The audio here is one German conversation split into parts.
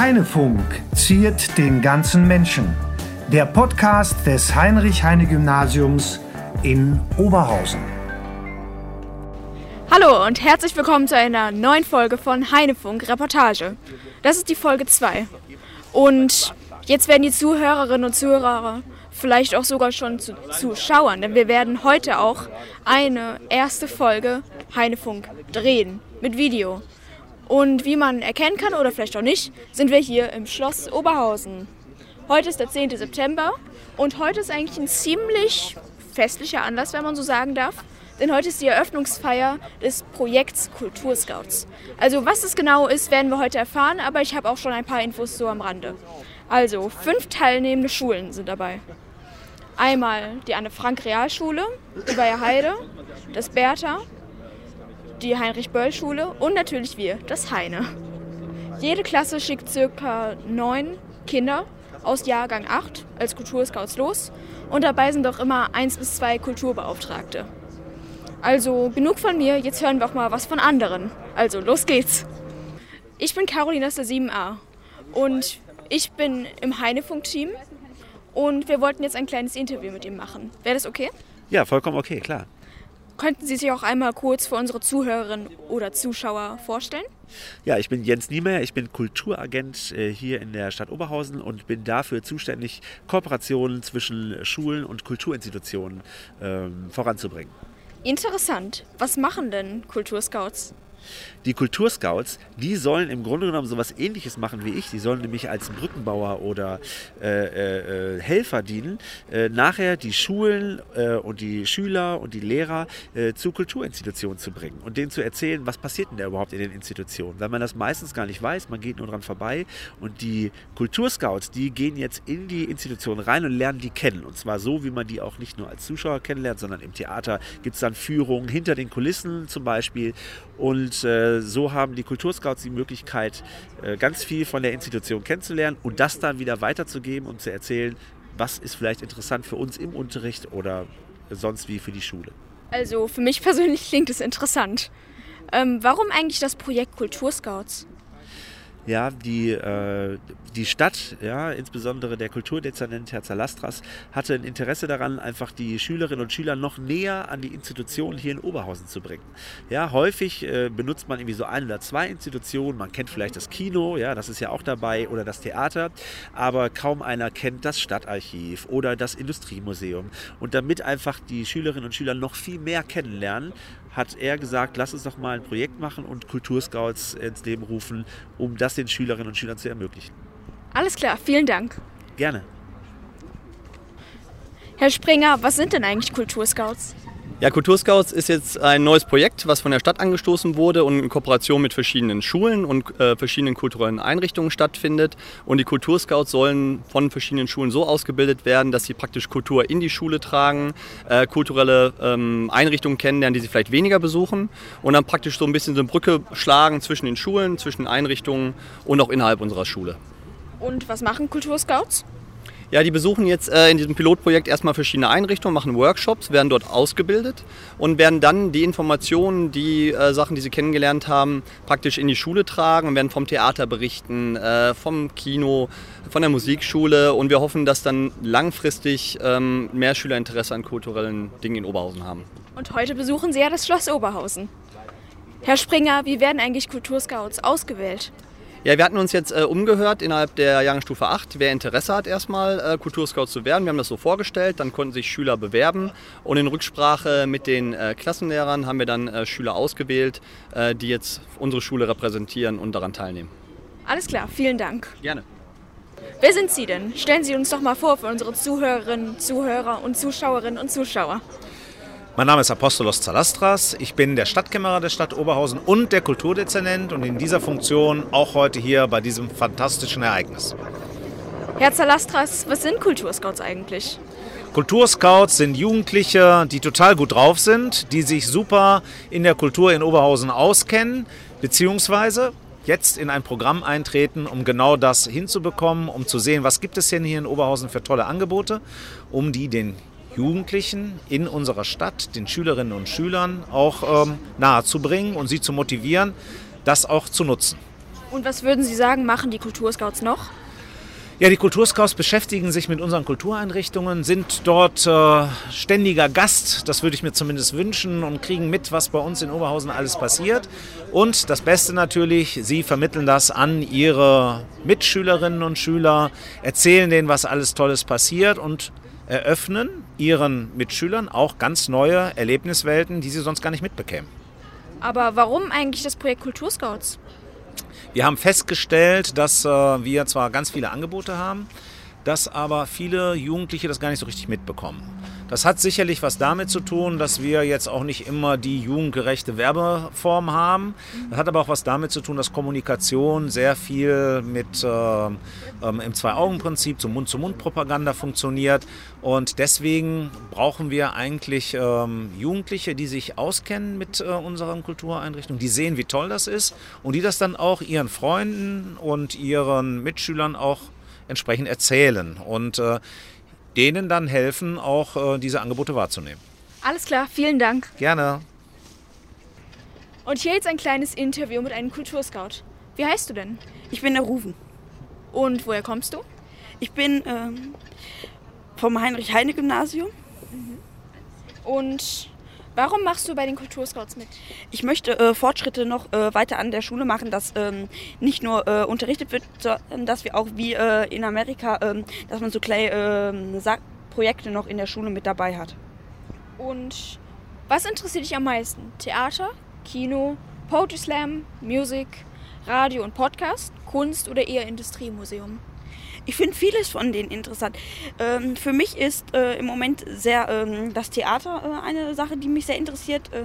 Heinefunk ziert den ganzen Menschen. Der Podcast des Heinrich-Heine-Gymnasiums in Oberhausen. Hallo und herzlich willkommen zu einer neuen Folge von Heinefunk Reportage. Das ist die Folge 2. Und jetzt werden die Zuhörerinnen und Zuhörer vielleicht auch sogar schon zu Zuschauern, denn wir werden heute auch eine erste Folge Heinefunk drehen mit Video. Und wie man erkennen kann oder vielleicht auch nicht, sind wir hier im Schloss Oberhausen. Heute ist der 10. September und heute ist eigentlich ein ziemlich festlicher Anlass, wenn man so sagen darf. Denn heute ist die Eröffnungsfeier des Projekts Kulturscouts. Also was es genau ist, werden wir heute erfahren, aber ich habe auch schon ein paar Infos so am Rande. Also fünf teilnehmende Schulen sind dabei. Einmal die Anne-Frank-Realschule, die Bayer Heide, das Bertha, die Heinrich-Böll-Schule und natürlich wir, das Heine. Jede Klasse schickt circa neun Kinder aus Jahrgang 8 als Kulturscouts los und dabei sind auch immer eins bis zwei Kulturbeauftragte. Also genug von mir, jetzt hören wir auch mal was von anderen. Also los geht's. Ich bin Caroline aus der 7a und ich bin im Heinefunk-Team und wir wollten jetzt ein kleines Interview mit ihm machen. Wäre das okay? Ja, vollkommen okay, klar. Könnten Sie sich auch einmal kurz für unsere Zuhörerinnen oder Zuschauer vorstellen? Ja, ich bin Jens Niemeyer, ich bin Kulturagent äh, hier in der Stadt Oberhausen und bin dafür zuständig, Kooperationen zwischen Schulen und Kulturinstitutionen ähm, voranzubringen. Interessant. Was machen denn Kulturscouts? Die Kulturscouts, die sollen im Grunde genommen so etwas ähnliches machen wie ich. Die sollen nämlich als Brückenbauer oder äh, äh, Helfer dienen, äh, nachher die Schulen äh, und die Schüler und die Lehrer äh, zu Kulturinstitutionen zu bringen und denen zu erzählen, was passiert denn da überhaupt in den Institutionen. Weil man das meistens gar nicht weiß, man geht nur dran vorbei. Und die Kulturscouts, die gehen jetzt in die Institutionen rein und lernen die kennen. Und zwar so, wie man die auch nicht nur als Zuschauer kennenlernt, sondern im Theater gibt es dann Führungen hinter den Kulissen zum Beispiel. Und äh, so haben die Kulturscouts die Möglichkeit, äh, ganz viel von der Institution kennenzulernen und das dann wieder weiterzugeben und zu erzählen, was ist vielleicht interessant für uns im Unterricht oder sonst wie für die Schule. Also für mich persönlich klingt es interessant. Ähm, warum eigentlich das Projekt Kulturscouts? Ja, die, äh, die Stadt, ja, insbesondere der Kulturdezernent Herr Zalastras, hatte ein Interesse daran, einfach die Schülerinnen und Schüler noch näher an die Institutionen hier in Oberhausen zu bringen. Ja, häufig äh, benutzt man irgendwie so ein oder zwei Institutionen. Man kennt vielleicht das Kino, ja, das ist ja auch dabei, oder das Theater, aber kaum einer kennt das Stadtarchiv oder das Industriemuseum. Und damit einfach die Schülerinnen und Schüler noch viel mehr kennenlernen, hat er gesagt, lass uns doch mal ein Projekt machen und Kulturscouts ins Leben rufen, um das den Schülerinnen und Schülern zu ermöglichen. Alles klar, vielen Dank. Gerne. Herr Springer, was sind denn eigentlich Kulturscouts? Ja, Kulturscouts ist jetzt ein neues Projekt, was von der Stadt angestoßen wurde und in Kooperation mit verschiedenen Schulen und äh, verschiedenen kulturellen Einrichtungen stattfindet. Und die Kulturscouts sollen von verschiedenen Schulen so ausgebildet werden, dass sie praktisch Kultur in die Schule tragen, äh, kulturelle ähm, Einrichtungen kennenlernen, die sie vielleicht weniger besuchen und dann praktisch so ein bisschen so eine Brücke schlagen zwischen den Schulen, zwischen Einrichtungen und auch innerhalb unserer Schule. Und was machen Kulturscouts? Ja, die besuchen jetzt äh, in diesem Pilotprojekt erstmal verschiedene Einrichtungen, machen Workshops, werden dort ausgebildet und werden dann die Informationen, die äh, Sachen, die sie kennengelernt haben, praktisch in die Schule tragen und werden vom Theater berichten, äh, vom Kino, von der Musikschule und wir hoffen, dass dann langfristig ähm, mehr Schüler Interesse an kulturellen Dingen in Oberhausen haben. Und heute besuchen Sie ja das Schloss Oberhausen. Herr Springer, wie werden eigentlich Kulturscouts ausgewählt? Ja, wir hatten uns jetzt äh, umgehört innerhalb der Jahrgangsstufe 8, wer Interesse hat, erstmal äh, Kulturscout zu werden. Wir haben das so vorgestellt, dann konnten sich Schüler bewerben und in Rücksprache mit den äh, Klassenlehrern haben wir dann äh, Schüler ausgewählt, äh, die jetzt unsere Schule repräsentieren und daran teilnehmen. Alles klar, vielen Dank. Gerne. Wer sind Sie denn? Stellen Sie uns doch mal vor für unsere Zuhörerinnen, Zuhörer und Zuschauerinnen und Zuschauer. Mein Name ist Apostolos Zalastras. Ich bin der Stadtkämmerer der Stadt Oberhausen und der Kulturdezernent und in dieser Funktion auch heute hier bei diesem fantastischen Ereignis. Herr Zalastras, was sind Kulturscouts eigentlich? Kulturscouts sind Jugendliche, die total gut drauf sind, die sich super in der Kultur in Oberhausen auskennen, beziehungsweise jetzt in ein Programm eintreten, um genau das hinzubekommen, um zu sehen, was gibt es denn hier in Oberhausen für tolle Angebote, um die den Jugendlichen in unserer Stadt, den Schülerinnen und Schülern auch ähm, nahezubringen und sie zu motivieren, das auch zu nutzen. Und was würden Sie sagen, machen die Kulturscouts noch? Ja, die Kulturscouts beschäftigen sich mit unseren Kultureinrichtungen, sind dort äh, ständiger Gast, das würde ich mir zumindest wünschen, und kriegen mit, was bei uns in Oberhausen alles passiert. Und das Beste natürlich, sie vermitteln das an ihre Mitschülerinnen und Schüler, erzählen denen, was alles Tolles passiert und eröffnen ihren Mitschülern auch ganz neue Erlebniswelten, die sie sonst gar nicht mitbekämen. Aber warum eigentlich das Projekt Kulturscouts? Wir haben festgestellt, dass äh, wir zwar ganz viele Angebote haben, dass aber viele Jugendliche das gar nicht so richtig mitbekommen. Das hat sicherlich was damit zu tun, dass wir jetzt auch nicht immer die jugendgerechte Werbeform haben. Das hat aber auch was damit zu tun, dass Kommunikation sehr viel mit äh, ähm, im Zwei-Augen-Prinzip, zum Mund-zu-Mund-Propaganda funktioniert. Und deswegen brauchen wir eigentlich ähm, Jugendliche, die sich auskennen mit äh, unseren Kultureinrichtungen, die sehen, wie toll das ist und die das dann auch ihren Freunden und ihren Mitschülern auch entsprechend erzählen. Und äh, denen dann helfen, auch äh, diese Angebote wahrzunehmen. Alles klar, vielen Dank. Gerne. Und hier jetzt ein kleines Interview mit einem Kulturscout. Wie heißt du denn? Ich bin der Rufen. Und woher kommst du? Ich bin ähm, vom Heinrich-Heine-Gymnasium. Und warum machst du bei den Kulturscouts mit? Ich möchte äh, Fortschritte noch äh, weiter an der Schule machen, dass ähm, nicht nur äh, unterrichtet wird, sondern dass wir auch wie äh, in Amerika, ähm, dass man so kleine ähm, Projekte noch in der Schule mit dabei hat. Und was interessiert dich am meisten? Theater, Kino, Poetry Slam, Musik, Radio und Podcast, Kunst oder eher Industriemuseum? Ich finde vieles von denen interessant. Ähm, für mich ist äh, im Moment sehr ähm, das Theater äh, eine Sache, die mich sehr interessiert. Äh,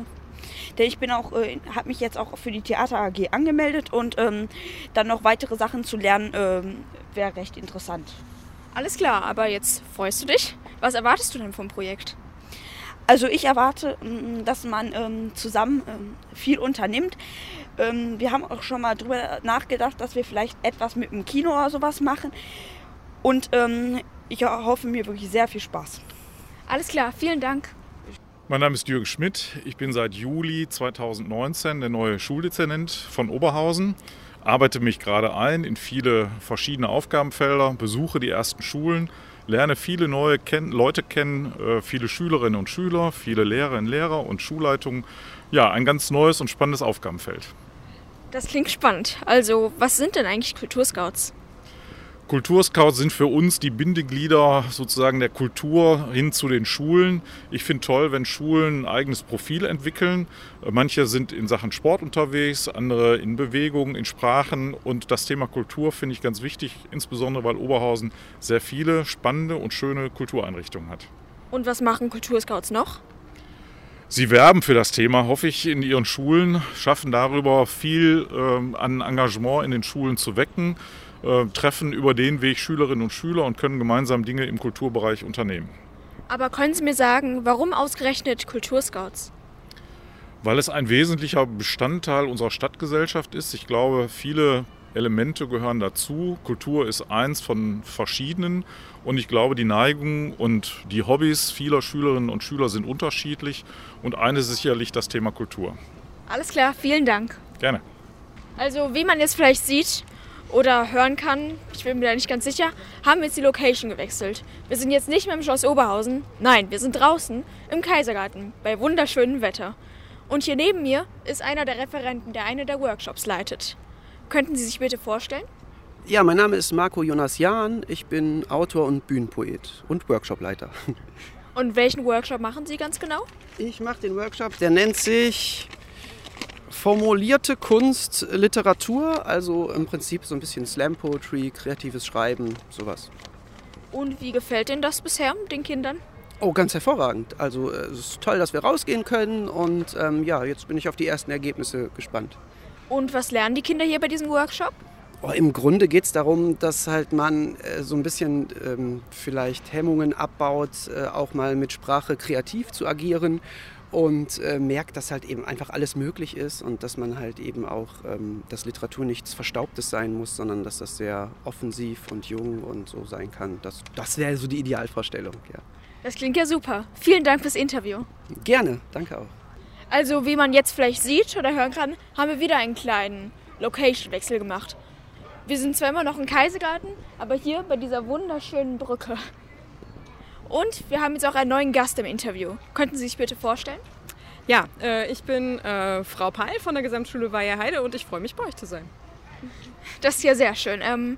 denn ich bin auch, äh, habe mich jetzt auch für die Theater AG angemeldet und ähm, dann noch weitere Sachen zu lernen ähm, wäre recht interessant. Alles klar, aber jetzt freust du dich? Was erwartest du denn vom Projekt? Also ich erwarte, ähm, dass man ähm, zusammen ähm, viel unternimmt. Ähm, wir haben auch schon mal drüber nachgedacht, dass wir vielleicht etwas mit dem Kino oder sowas machen. Und ähm, ich hoffe mir wirklich sehr viel Spaß. Alles klar, vielen Dank. Mein Name ist Jürgen Schmidt. Ich bin seit Juli 2019 der neue Schuldezernent von Oberhausen. Arbeite mich gerade ein in viele verschiedene Aufgabenfelder, besuche die ersten Schulen, lerne viele neue ken Leute kennen, äh, viele Schülerinnen und Schüler, viele Lehrerinnen und Lehrer und Schulleitungen. Ja, ein ganz neues und spannendes Aufgabenfeld. Das klingt spannend. Also, was sind denn eigentlich Kulturscouts? Kulturscouts sind für uns die Bindeglieder sozusagen der Kultur hin zu den Schulen. Ich finde toll, wenn Schulen ein eigenes Profil entwickeln. Manche sind in Sachen Sport unterwegs, andere in Bewegung, in Sprachen. Und das Thema Kultur finde ich ganz wichtig, insbesondere weil Oberhausen sehr viele spannende und schöne Kultureinrichtungen hat. Und was machen Kulturscouts noch? Sie werben für das Thema, hoffe ich, in Ihren Schulen, schaffen darüber viel ähm, an Engagement in den Schulen zu wecken, äh, treffen über den Weg Schülerinnen und Schüler und können gemeinsam Dinge im Kulturbereich unternehmen. Aber können Sie mir sagen, warum ausgerechnet Kulturscouts? Weil es ein wesentlicher Bestandteil unserer Stadtgesellschaft ist. Ich glaube, viele Elemente gehören dazu. Kultur ist eins von verschiedenen und ich glaube, die Neigungen und die Hobbys vieler Schülerinnen und Schüler sind unterschiedlich und eines ist sicherlich das Thema Kultur. Alles klar, vielen Dank. Gerne. Also, wie man jetzt vielleicht sieht oder hören kann, ich bin mir da nicht ganz sicher, haben wir jetzt die Location gewechselt. Wir sind jetzt nicht mehr im Schloss Oberhausen, nein, wir sind draußen im Kaisergarten bei wunderschönem Wetter. Und hier neben mir ist einer der Referenten, der eine der Workshops leitet. Könnten Sie sich bitte vorstellen? Ja, mein Name ist Marco Jonas Jahn. Ich bin Autor und Bühnenpoet und Workshopleiter. Und welchen Workshop machen Sie ganz genau? Ich mache den Workshop, der nennt sich Formulierte Kunst, Literatur, also im Prinzip so ein bisschen Slam Poetry, kreatives Schreiben, sowas. Und wie gefällt Ihnen das bisher den Kindern? Oh, ganz hervorragend. Also äh, es ist toll, dass wir rausgehen können und ähm, ja, jetzt bin ich auf die ersten Ergebnisse gespannt. Und was lernen die Kinder hier bei diesem Workshop? Oh, Im Grunde geht es darum, dass halt man äh, so ein bisschen ähm, vielleicht Hemmungen abbaut, äh, auch mal mit Sprache kreativ zu agieren und äh, merkt, dass halt eben einfach alles möglich ist und dass man halt eben auch, ähm, dass Literatur nichts Verstaubtes sein muss, sondern dass das sehr offensiv und jung und so sein kann. Das, das wäre so die Idealvorstellung, ja. Das klingt ja super. Vielen Dank fürs Interview. Gerne, danke auch. Also, wie man jetzt vielleicht sieht oder hören kann, haben wir wieder einen kleinen Location-Wechsel gemacht. Wir sind zwar immer noch im Kaisergarten, aber hier bei dieser wunderschönen Brücke. Und wir haben jetzt auch einen neuen Gast im Interview. Könnten Sie sich bitte vorstellen? Ja, äh, ich bin äh, Frau Peil von der Gesamtschule Weiherheide und ich freue mich, bei euch zu sein. Das ist ja sehr schön. Ähm,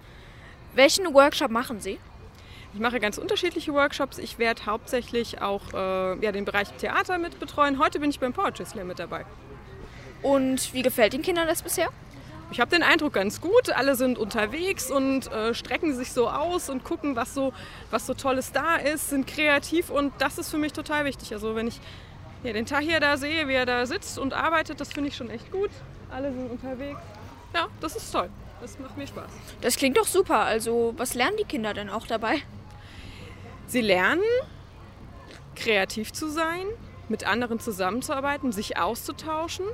welchen Workshop machen Sie? Ich mache ganz unterschiedliche Workshops. Ich werde hauptsächlich auch äh, ja, den Bereich Theater mit betreuen. Heute bin ich beim Poetry Slam mit dabei. Und wie gefällt den Kindern das bisher? Ich habe den Eindruck ganz gut. Alle sind unterwegs und äh, strecken sich so aus und gucken, was so, was so Tolles da ist, sind kreativ und das ist für mich total wichtig. Also wenn ich ja, den Tahir da sehe, wie er da sitzt und arbeitet, das finde ich schon echt gut. Alle sind unterwegs. Ja, das ist toll. Das macht mir Spaß. Das klingt doch super. Also was lernen die Kinder denn auch dabei? Sie lernen, kreativ zu sein, mit anderen zusammenzuarbeiten, sich auszutauschen.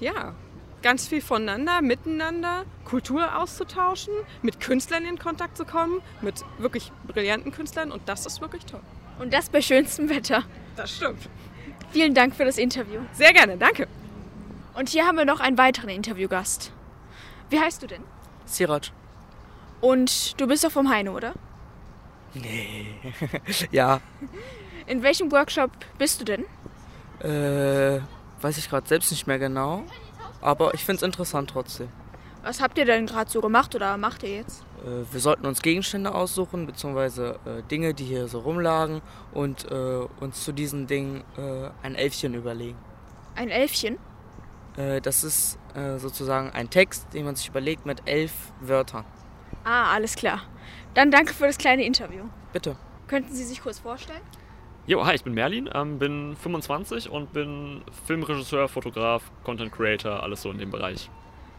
Ja, ganz viel voneinander, miteinander, Kultur auszutauschen, mit Künstlern in Kontakt zu kommen, mit wirklich brillanten Künstlern und das ist wirklich toll. Und das bei schönstem Wetter. Das stimmt. Vielen Dank für das Interview. Sehr gerne, danke. Und hier haben wir noch einen weiteren Interviewgast. Wie heißt du denn? Siraj. Und du bist doch vom Heine, oder? Nee. ja. In welchem Workshop bist du denn? Äh, weiß ich gerade selbst nicht mehr genau. Aber ich finde es interessant trotzdem. Was habt ihr denn gerade so gemacht oder macht ihr jetzt? Äh, wir sollten uns Gegenstände aussuchen, beziehungsweise äh, Dinge, die hier so rumlagen und äh, uns zu diesen Dingen äh, ein Elfchen überlegen. Ein Elfchen? Äh, das ist äh, sozusagen ein Text, den man sich überlegt mit elf Wörtern. Ah, alles klar. Dann danke für das kleine Interview. Bitte. Könnten Sie sich kurz vorstellen? Jo, hi, ich bin Merlin, ähm, bin 25 und bin Filmregisseur, Fotograf, Content Creator, alles so in dem Bereich.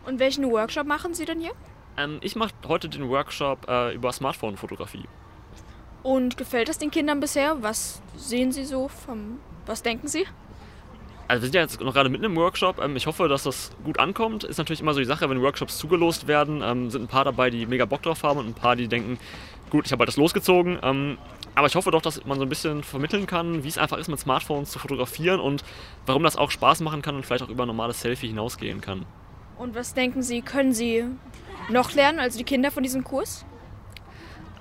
Und welchen Workshop machen Sie denn hier? Ähm, ich mache heute den Workshop äh, über Smartphone-Fotografie. Und gefällt es den Kindern bisher? Was sehen Sie so vom. Was denken Sie? Also wir sind ja jetzt noch gerade mitten im Workshop. Ähm, ich hoffe, dass das gut ankommt. Ist natürlich immer so die Sache, wenn Workshops zugelost werden, ähm, sind ein paar dabei, die mega Bock drauf haben und ein paar, die denken, gut, ich habe halt das losgezogen. Ähm, aber ich hoffe doch, dass man so ein bisschen vermitteln kann, wie es einfach ist, mit Smartphones zu fotografieren und warum das auch Spaß machen kann und vielleicht auch über ein normales Selfie hinausgehen kann. Und was denken Sie, können Sie noch lernen, also die Kinder von diesem Kurs?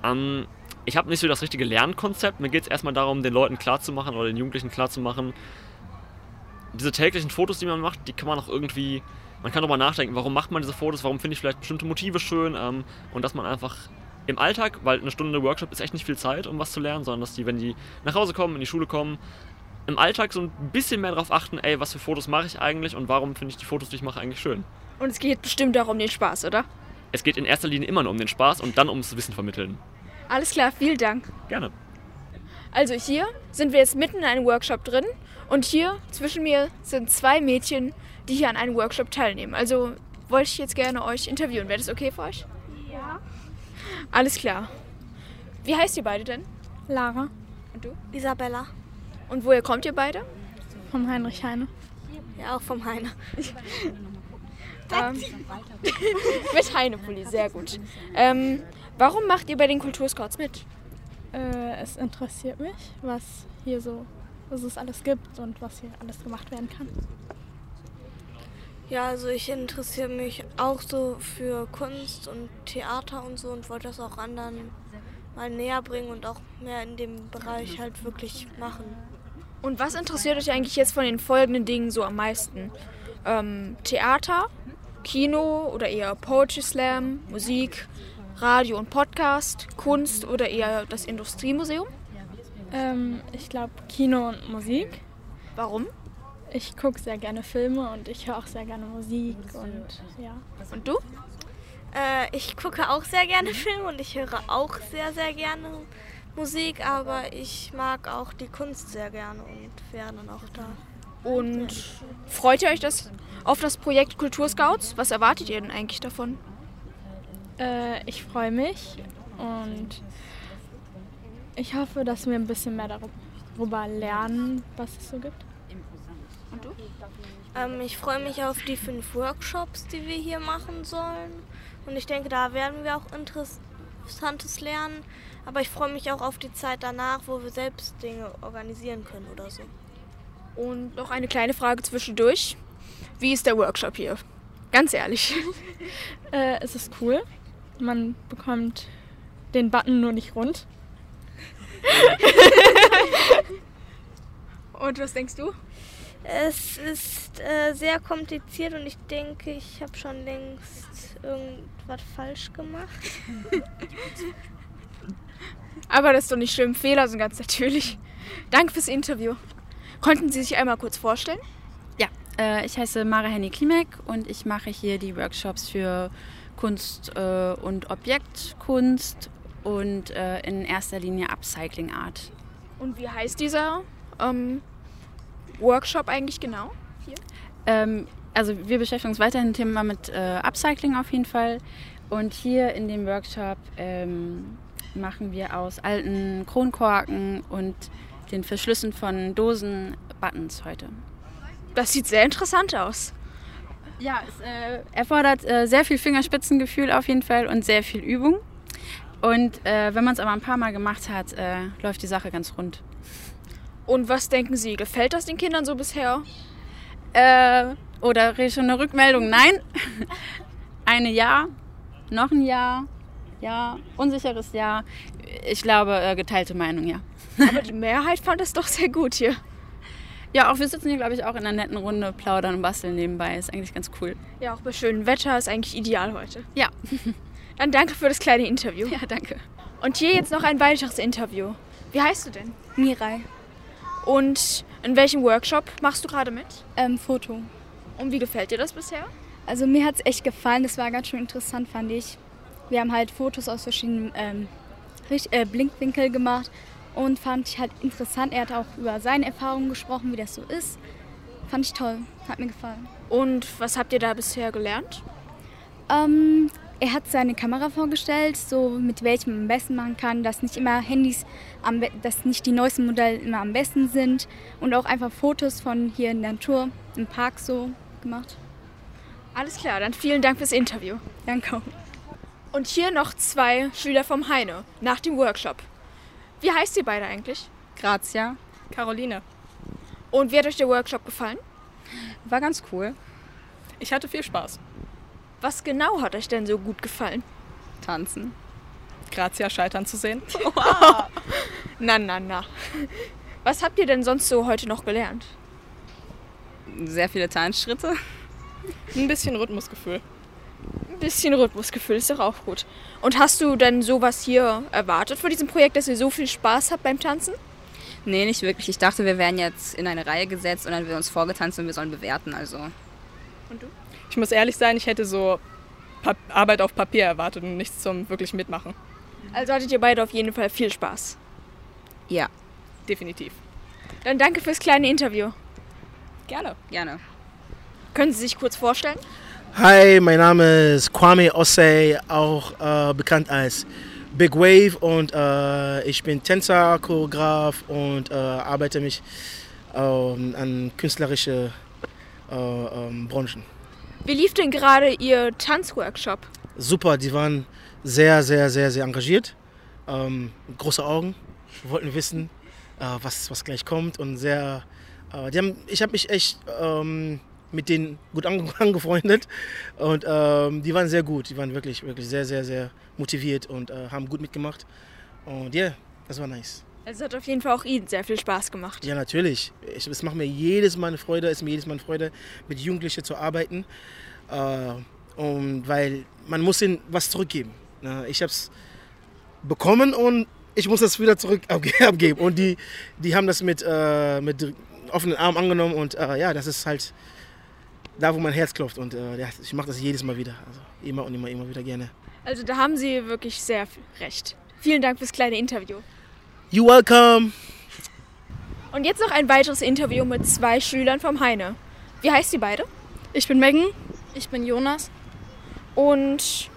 Ähm, ich habe nicht so das richtige Lernkonzept. Mir geht es erstmal darum, den Leuten klarzumachen oder den Jugendlichen klarzumachen, diese täglichen Fotos, die man macht, die kann man auch irgendwie, man kann darüber nachdenken, warum macht man diese Fotos, warum finde ich vielleicht bestimmte Motive schön ähm, und dass man einfach im Alltag, weil eine Stunde Workshop ist echt nicht viel Zeit, um was zu lernen, sondern dass die, wenn die nach Hause kommen, in die Schule kommen, im Alltag so ein bisschen mehr darauf achten, ey, was für Fotos mache ich eigentlich und warum finde ich die Fotos, die ich mache, eigentlich schön. Und es geht bestimmt auch um den Spaß, oder? Es geht in erster Linie immer nur um den Spaß und dann ums Wissen vermitteln. Alles klar, vielen Dank. Gerne. Also hier sind wir jetzt mitten in einem Workshop drin und hier zwischen mir sind zwei Mädchen, die hier an einem Workshop teilnehmen. Also wollte ich jetzt gerne euch interviewen. Wäre das okay für euch? Ja. Alles klar. Wie heißt ihr beide denn? Lara. Und du? Isabella. Und woher kommt ihr beide? Vom Heinrich Heine. Ja, auch vom Heine. Ähm, mit Heinepulli, sehr gut. Ähm, warum macht ihr bei den Kulturscouts mit? Äh, es interessiert mich, was hier so, was es alles gibt und was hier alles gemacht werden kann. Ja, also ich interessiere mich auch so für Kunst und Theater und so und wollte das auch anderen mal näher bringen und auch mehr in dem Bereich halt wirklich machen. Und was interessiert euch eigentlich jetzt von den folgenden Dingen so am meisten? Ähm, Theater, Kino oder eher Poetry Slam, Musik, Radio und Podcast, Kunst oder eher das Industriemuseum? Ähm, ich glaube Kino und Musik. Warum? Ich gucke sehr gerne Filme und ich höre auch sehr gerne Musik und ja. Und du? Äh, ich gucke auch sehr gerne Filme und ich höre auch sehr, sehr gerne Musik, aber ich mag auch die Kunst sehr gerne und wäre dann auch da. Und freut ihr euch das, auf das Projekt Kulturscouts? Was erwartet ihr denn eigentlich davon? Äh, ich freue mich und ich hoffe, dass wir ein bisschen mehr darüber lernen, was es so gibt. Und du? Ähm, ich freue mich auf die fünf Workshops, die wir hier machen sollen. Und ich denke, da werden wir auch Interessantes lernen. Aber ich freue mich auch auf die Zeit danach, wo wir selbst Dinge organisieren können oder so. Und noch eine kleine Frage zwischendurch. Wie ist der Workshop hier? Ganz ehrlich. Äh, es ist cool. Man bekommt den Button nur nicht rund. Und was denkst du? Es ist äh, sehr kompliziert und ich denke, ich habe schon längst irgendwas falsch gemacht. Aber das ist doch nicht schlimm. Fehler sind ganz natürlich. Danke fürs Interview. Konnten Sie sich einmal kurz vorstellen? Ja, äh, ich heiße Mara Henny Klimek und ich mache hier die Workshops für Kunst äh, und Objektkunst und äh, in erster Linie Upcycling Art. Und wie heißt dieser ähm, Workshop eigentlich genau? Ähm, also wir beschäftigen uns weiterhin Thema mit äh, Upcycling auf jeden Fall. Und hier in dem Workshop ähm, machen wir aus alten Kronkorken und den Verschlüssen von Dosen Buttons heute. Das sieht sehr interessant aus. Ja, es äh, erfordert äh, sehr viel Fingerspitzengefühl auf jeden Fall und sehr viel Übung. Und äh, wenn man es aber ein paar Mal gemacht hat, äh, läuft die Sache ganz rund. Und was denken Sie, gefällt das den Kindern so bisher? Äh, oder schon eine Rückmeldung? Nein. Eine Ja, noch ein Ja, Ja, unsicheres Ja. Ich glaube, äh, geteilte Meinung, ja. Aber die Mehrheit fand es doch sehr gut hier. Ja, auch wir sitzen hier, glaube ich, auch in einer netten Runde, plaudern und basteln nebenbei. Ist eigentlich ganz cool. Ja, auch bei schönem Wetter ist eigentlich ideal heute. Ja. Dann danke für das kleine Interview. Ja, danke. Und hier jetzt noch ein weiteres Interview. Wie heißt du denn? Mirai. Und in welchem Workshop machst du gerade mit? Ähm, Foto. Und wie gefällt dir das bisher? Also mir hat es echt gefallen. Das war ganz schön interessant, fand ich. Wir haben halt Fotos aus verschiedenen ähm, äh, Blinkwinkel gemacht und fand ich halt interessant. Er hat auch über seine Erfahrungen gesprochen, wie das so ist. Fand ich toll. Hat mir gefallen. Und was habt ihr da bisher gelernt? Ähm, er hat seine Kamera vorgestellt, so mit welchem man am besten machen kann, dass nicht immer Handys, am, dass nicht die neuesten Modelle immer am besten sind und auch einfach Fotos von hier in der Natur, im Park so gemacht. Alles klar, dann vielen Dank fürs Interview. Danke. Und hier noch zwei Schüler vom Heine nach dem Workshop. Wie heißt ihr beide eigentlich? Grazia. Caroline. Und wie hat euch der Workshop gefallen? War ganz cool. Ich hatte viel Spaß. Was genau hat euch denn so gut gefallen? Tanzen. Grazia scheitern zu sehen. Na, na, na. Was habt ihr denn sonst so heute noch gelernt? Sehr viele Tanzschritte. Ein bisschen Rhythmusgefühl. Ein bisschen Rhythmusgefühl ist doch auch gut. Und hast du denn sowas hier erwartet vor diesem Projekt, dass ihr so viel Spaß habt beim Tanzen? Nee, nicht wirklich. Ich dachte, wir wären jetzt in eine Reihe gesetzt und dann wird uns vorgetanzt und wir sollen bewerten. Also. Und du? Ich muss ehrlich sein, ich hätte so Pa- Arbeit auf Papier erwartet und nichts zum wirklich Mitmachen. Also hattet ihr beide auf jeden Fall viel Spaß. Ja. Definitiv. Dann danke fürs kleine Interview. Gerne. Gerne. Können Sie sich kurz vorstellen? Hi, mein Name ist Kwame Osei, auch äh, bekannt als Big Wave und äh, ich bin Tänzer, Choreograf und äh, arbeite mich ähm, an künstlerische äh, ähm, Branchen. Wie lief denn gerade Ihr Tanzworkshop? Super, die waren sehr, sehr, sehr, sehr engagiert, ähm, große Augen, wollten wissen, äh, was, was gleich kommt und sehr, äh, die haben, ich habe mich echt ähm, mit denen gut ange angefreundet und ähm, die waren sehr gut, die waren wirklich, wirklich sehr, sehr, sehr motiviert und äh, haben gut mitgemacht und ja, yeah, das war nice. Also hat auf jeden Fall auch Ihnen sehr viel Spaß gemacht. Ja, natürlich. Ich, es macht mir jedes Mal eine Freude, es ist mir jedes Mal eine Freude, mit Jugendlichen zu arbeiten. Äh, und weil man muss ihnen was zurückgeben. Ne? Ich habe es bekommen und ich muss das wieder zurück abge- abgeben. Und die, die haben das mit, äh, mit offenen Armen angenommen und äh, ja, das ist halt da, wo mein Herz klopft. Und äh, ich mache das jedes Mal wieder. Also immer und immer, immer wieder gerne. Also da haben Sie wirklich sehr recht. Vielen Dank fürs kleine Interview. You welcome! Und jetzt noch ein weiteres Interview mit zwei Schülern vom Heine. Wie heißt ihr beide? Ich bin Megan. Ich bin Jonas. Und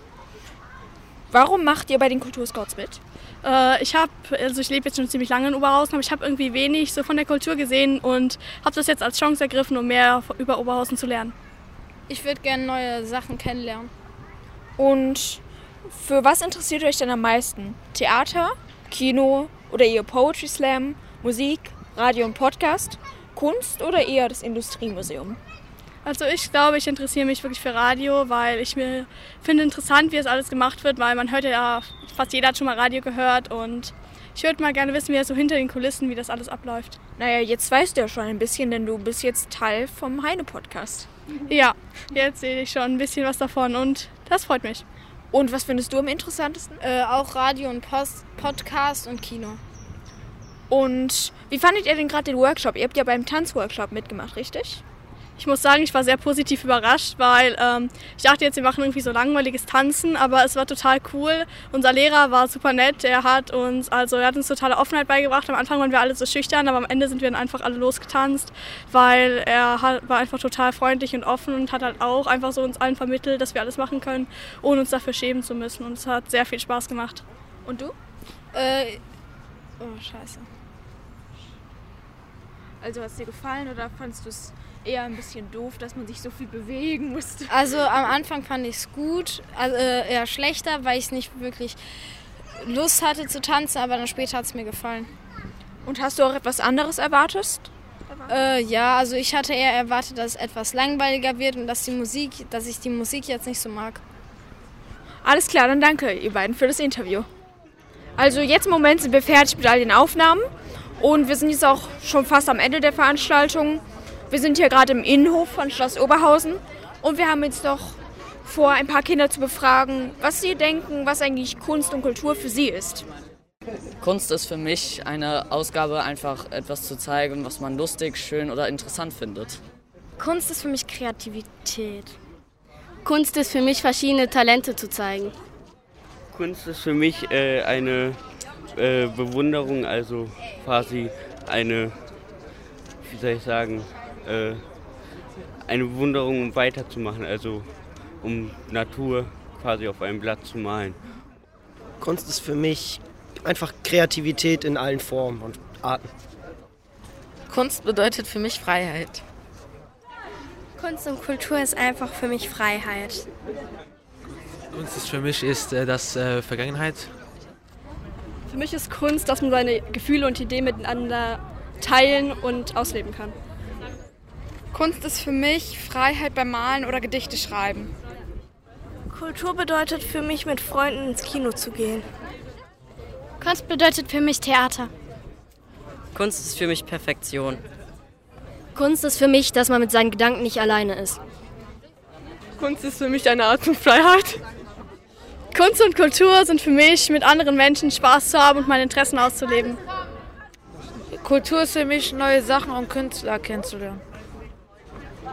warum macht ihr bei den Kulturscouts mit? Äh, ich habe, also ich lebe jetzt schon ziemlich lange in Oberhausen, aber ich habe irgendwie wenig so von der Kultur gesehen und habe das jetzt als Chance ergriffen, um mehr über Oberhausen zu lernen. Ich würde gerne neue Sachen kennenlernen. Und für was interessiert ihr euch denn am meisten? Theater, Kino oder eher Poetry Slam, Musik, Radio und Podcast, Kunst oder eher das Industriemuseum? Also ich glaube, ich interessiere mich wirklich für Radio, weil ich mir finde interessant, wie es alles gemacht wird, weil man hört ja, fast jeder hat schon mal Radio gehört und ich würde mal gerne wissen, wie es so hinter den Kulissen, wie das alles abläuft. Naja, jetzt weißt du ja schon ein bisschen, denn du bist jetzt Teil vom Heine-Podcast. Ja, jetzt sehe ich schon ein bisschen was davon und das freut mich. Und was findest du am interessantesten? Äh, auch Radio und Post, Podcast und Kino. Und wie fandet ihr denn gerade den Workshop? Ihr habt ja beim Tanzworkshop mitgemacht, richtig? Ich muss sagen, ich war sehr positiv überrascht, weil ähm, ich dachte jetzt, wir machen irgendwie so langweiliges Tanzen, aber es war total cool. Unser Lehrer war super nett, er hat uns, also er hat uns totale Offenheit beigebracht. Am Anfang waren wir alle so schüchtern, aber am Ende sind wir dann einfach alle losgetanzt, weil er hat, war einfach total freundlich und offen und hat halt auch einfach so uns allen vermittelt, dass wir alles machen können, ohne uns dafür schämen zu müssen. Und es hat sehr viel Spaß gemacht. Und du? Äh, oh, scheiße. Also hat es dir gefallen oder fandest du es eher ein bisschen doof, dass man sich so viel bewegen musste? Also am Anfang fand ich es gut, also äh, eher schlechter, weil ich nicht wirklich Lust hatte zu tanzen, aber dann später hat es mir gefallen. Und hast du auch etwas anderes erwartet? Äh, ja, also ich hatte eher erwartet, dass es etwas langweiliger wird und dass die Musik, dass ich die Musik jetzt nicht so mag. Alles klar, dann danke ihr beiden für das Interview. Also jetzt im Moment sind wir fertig mit all den Aufnahmen und wir sind jetzt auch schon fast am Ende der Veranstaltung. Wir sind hier gerade im Innenhof von Schloss Oberhausen und wir haben jetzt noch vor, ein paar Kinder zu befragen, was sie denken, was eigentlich Kunst und Kultur für sie ist. Kunst ist für mich eine Ausgabe, einfach etwas zu zeigen, was man lustig, schön oder interessant findet. Kunst ist für mich Kreativität. Kunst ist für mich, verschiedene Talente zu zeigen. Kunst ist für mich äh, eine äh, Bewunderung, also quasi eine, wie soll ich sagen, äh, eine Bewunderung, um weiterzumachen, also um Natur quasi auf einem Blatt zu malen. Kunst ist für mich einfach Kreativität in allen Formen und Arten. Kunst bedeutet für mich Freiheit. Kunst und Kultur ist einfach für mich Freiheit. Kunst ist für mich ist äh, das äh, Vergangenheit. Für mich ist Kunst, dass man seine Gefühle und Ideen miteinander teilen und ausleben kann. Kunst ist für mich Freiheit beim Malen oder Gedichte schreiben. Kultur bedeutet für mich, mit Freunden ins Kino zu gehen. Kunst bedeutet für mich Theater. Kunst ist für mich Perfektion. Kunst ist für mich, dass man mit seinen Gedanken nicht alleine ist. Kunst ist für mich eine Art von Freiheit. Kunst und Kultur sind für mich, mit anderen Menschen Spaß zu haben und meine Interessen auszuleben. Kultur ist für mich, neue Sachen und Künstler kennenzulernen.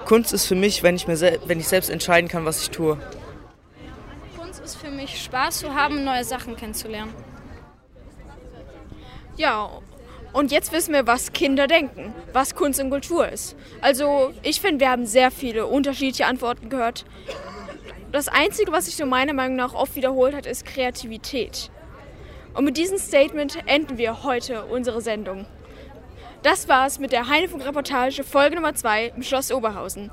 Kunst ist für mich, wenn ich, mir wenn ich selbst entscheiden kann, was ich tue. Kunst ist für mich, Spaß zu haben neue Sachen kennenzulernen. Ja, und jetzt wissen wir, was Kinder denken, was Kunst und Kultur ist. Also ich finde, wir haben sehr viele unterschiedliche Antworten gehört. Das Einzige, was sich so meiner Meinung nach oft wiederholt hat, ist Kreativität. Und mit diesem Statement enden wir heute unsere Sendung. Das war's mit der Heinefunk-Reportage Folge Nummer 2 im Schloss Oberhausen.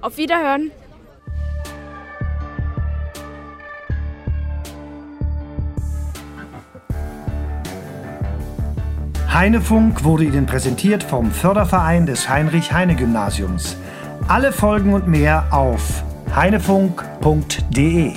Auf Wiederhören! Heinefunk wurde Ihnen präsentiert vom Förderverein des Heinrich-Heine-Gymnasiums. Alle Folgen und mehr auf heinefunk.de.